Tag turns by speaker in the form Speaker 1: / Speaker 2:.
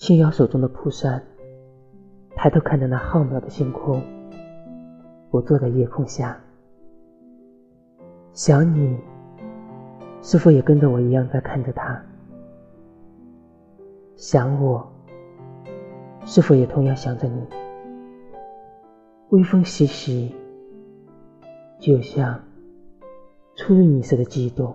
Speaker 1: 轻摇手中的蒲扇，抬头看着那浩渺的星空。我坐在夜空下，想你是否也跟着我一样在看着他？想我是否也同样想着你？微风习习，就像初遇你时的悸动。